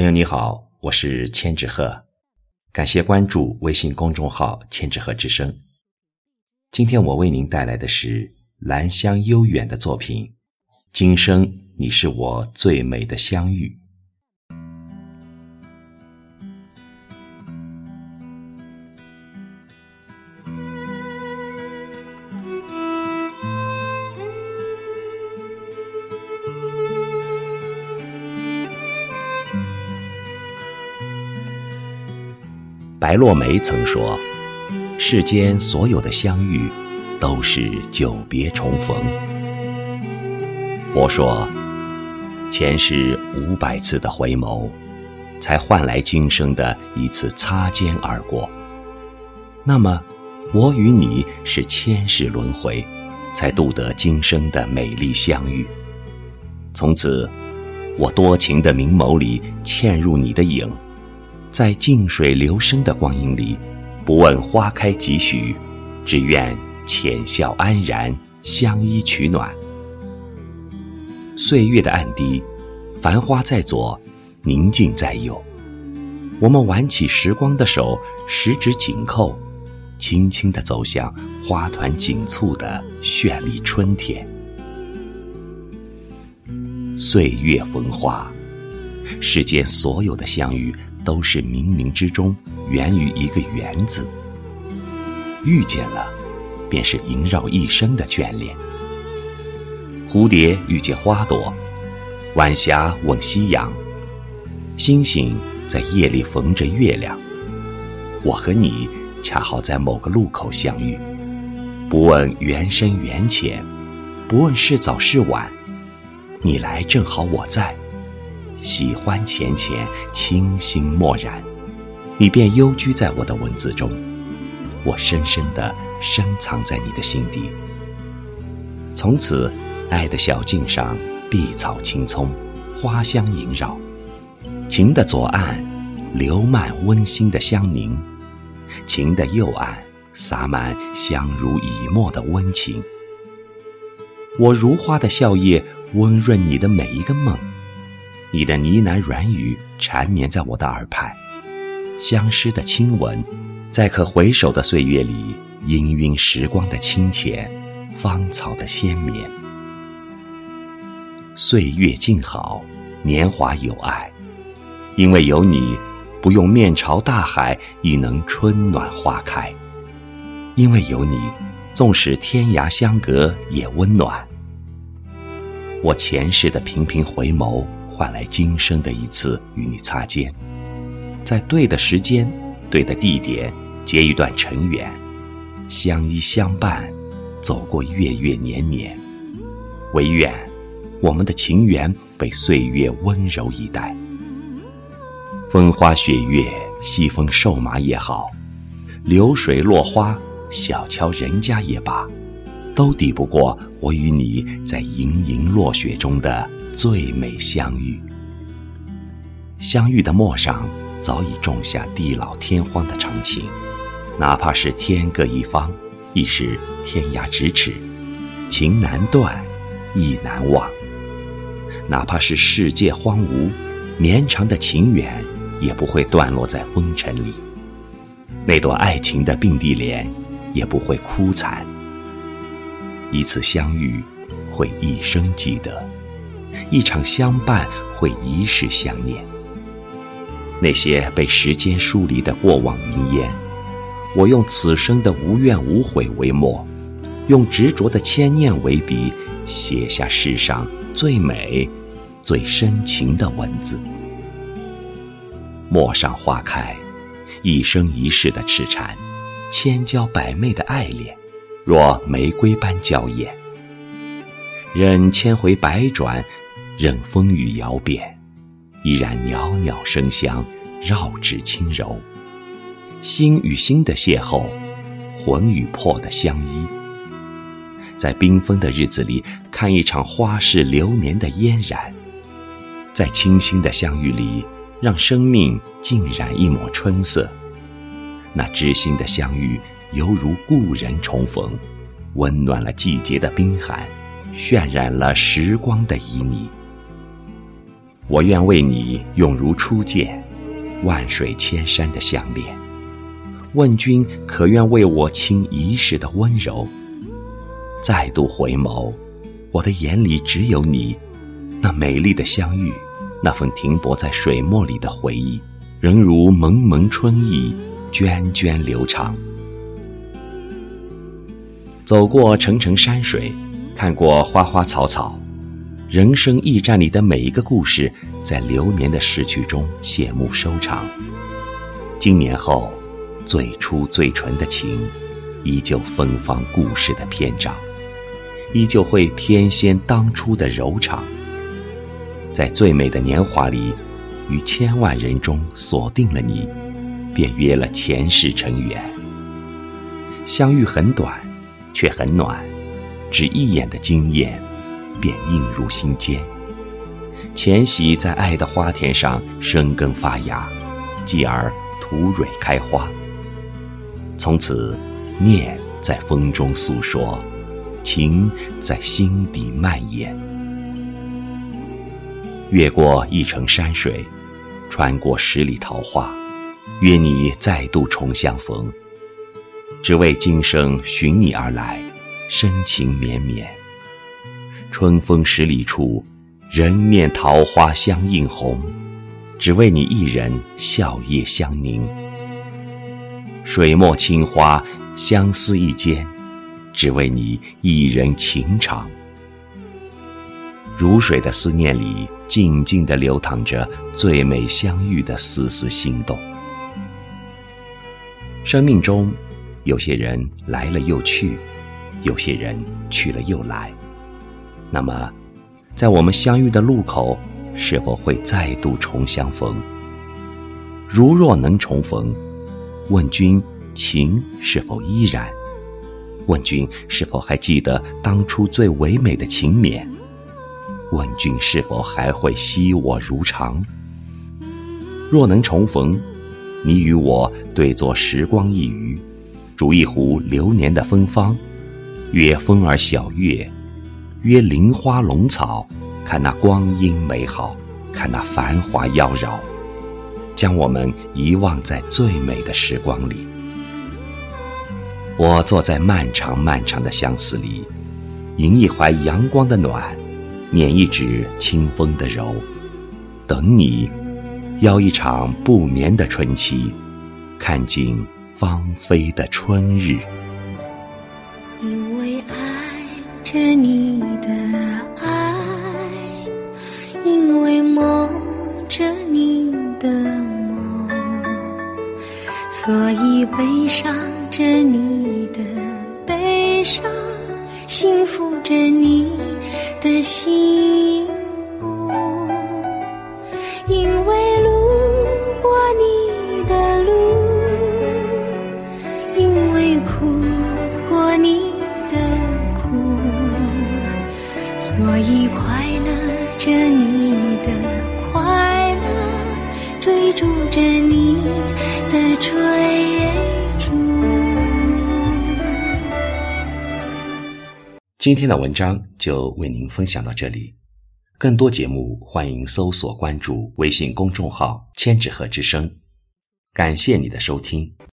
朋友你好，我是千纸鹤，感谢关注微信公众号“千纸鹤之声”。今天我为您带来的是兰香悠远的作品《今生你是我最美的相遇》。白落梅曾说：“世间所有的相遇，都是久别重逢。”佛说：“前世五百次的回眸，才换来今生的一次擦肩而过。”那么，我与你是千世轮回，才度得今生的美丽相遇。从此，我多情的明眸里嵌入你的影。在静水流深的光阴里，不问花开几许，只愿浅笑安然，相依取暖。岁月的暗滴，繁花在左，宁静在右。我们挽起时光的手，十指紧扣，轻轻地走向花团锦簇的绚丽春天。岁月风花，世间所有的相遇。都是冥冥之中源于一个“缘”字，遇见了，便是萦绕一生的眷恋。蝴蝶遇见花朵，晚霞吻夕阳，星星在夜里逢着月亮。我和你恰好在某个路口相遇，不问缘深缘浅，不问是早是晚，你来正好我在。喜欢浅浅，清新漠然，你便幽居在我的文字中，我深深的深藏在你的心底。从此，爱的小径上，碧草青葱，花香萦绕，情的左岸，流漫温馨的香凝；情的右岸，洒满相濡以沫的温情。我如花的笑靥，温润你的每一个梦。你的呢喃软语缠绵在我的耳畔，相思的亲吻，在可回首的岁月里，氤氲时光的清浅，芳草的鲜绵。岁月静好，年华有爱，因为有你，不用面朝大海，亦能春暖花开；因为有你，纵使天涯相隔也温暖。我前世的频频回眸。换来今生的一次与你擦肩，在对的时间、对的地点结一段尘缘，相依相伴，走过月月年年。唯愿我们的情缘被岁月温柔以待。风花雪月、西风瘦马也好，流水落花、小桥人家也罢，都抵不过我与你在盈盈落雪中的。最美相遇，相遇的陌上早已种下地老天荒的长情，哪怕是天各一方，亦是天涯咫尺，情难断，意难忘。哪怕是世界荒芜，绵长的情缘也不会断落在风尘里，那朵爱情的并蒂莲也不会枯残。一次相遇，会一生记得。一场相伴会一世相念，那些被时间疏离的过往云烟，我用此生的无怨无悔为墨，用执着的牵念为笔，写下世上最美、最深情的文字。陌上花开，一生一世的痴缠，千娇百媚的爱恋，若玫瑰般娇艳。任千回百转。任风雨摇变，依然袅袅生香，绕指轻柔。心与心的邂逅，魂与魄的相依。在缤纷的日子里，看一场花式流年的嫣然；在清新的相遇里，让生命浸染一抹春色。那知心的相遇，犹如故人重逢，温暖了季节的冰寒，渲染了时光的旖旎。我愿为你永如初见，万水千山的相恋。问君可愿为我倾一世的温柔？再度回眸，我的眼里只有你，那美丽的相遇，那份停泊在水墨里的回忆，仍如蒙蒙春意，涓涓流长。走过层层山水，看过花花草草，人生驿站里的每一个故事，在流年的逝去中谢幕收场。经年后，最初最纯的情，依旧芬芳故事的篇章，依旧会偏跹当初的柔肠。在最美的年华里，于千万人中锁定了你，便约了前世成缘。相遇很短。却很暖，只一眼的惊艳，便映入心间。浅喜在爱的花田上生根发芽，继而吐蕊开花。从此，念在风中诉说，情在心底蔓延。越过一程山水，穿过十里桃花，约你再度重相逢。只为今生寻你而来，深情绵绵。春风十里处，人面桃花相映红。只为你一人笑靥相凝，水墨青花相思一间。只为你一人情长。如水的思念里，静静地流淌着最美相遇的丝丝心动。生命中。有些人来了又去，有些人去了又来。那么，在我们相遇的路口，是否会再度重相逢？如若能重逢，问君情是否依然？问君是否还记得当初最唯美的情绵？问君是否还会惜我如常？若能重逢，你与我对坐时光一隅。煮一壶流年的芬芳，约风儿小月，约林花龙草，看那光阴美好，看那繁华妖娆，将我们遗忘在最美的时光里。我坐在漫长漫长的相思里，迎一怀阳光的暖，捻一指清风的柔，等你，邀一场不眠的春期，看尽。芳菲的春日，因为爱着你着你的梦，所以悲伤着你的悲伤，幸福着你的心。今天的文章就为您分享到这里，更多节目欢迎搜索关注微信公众号“千纸鹤之声”，感谢你的收听。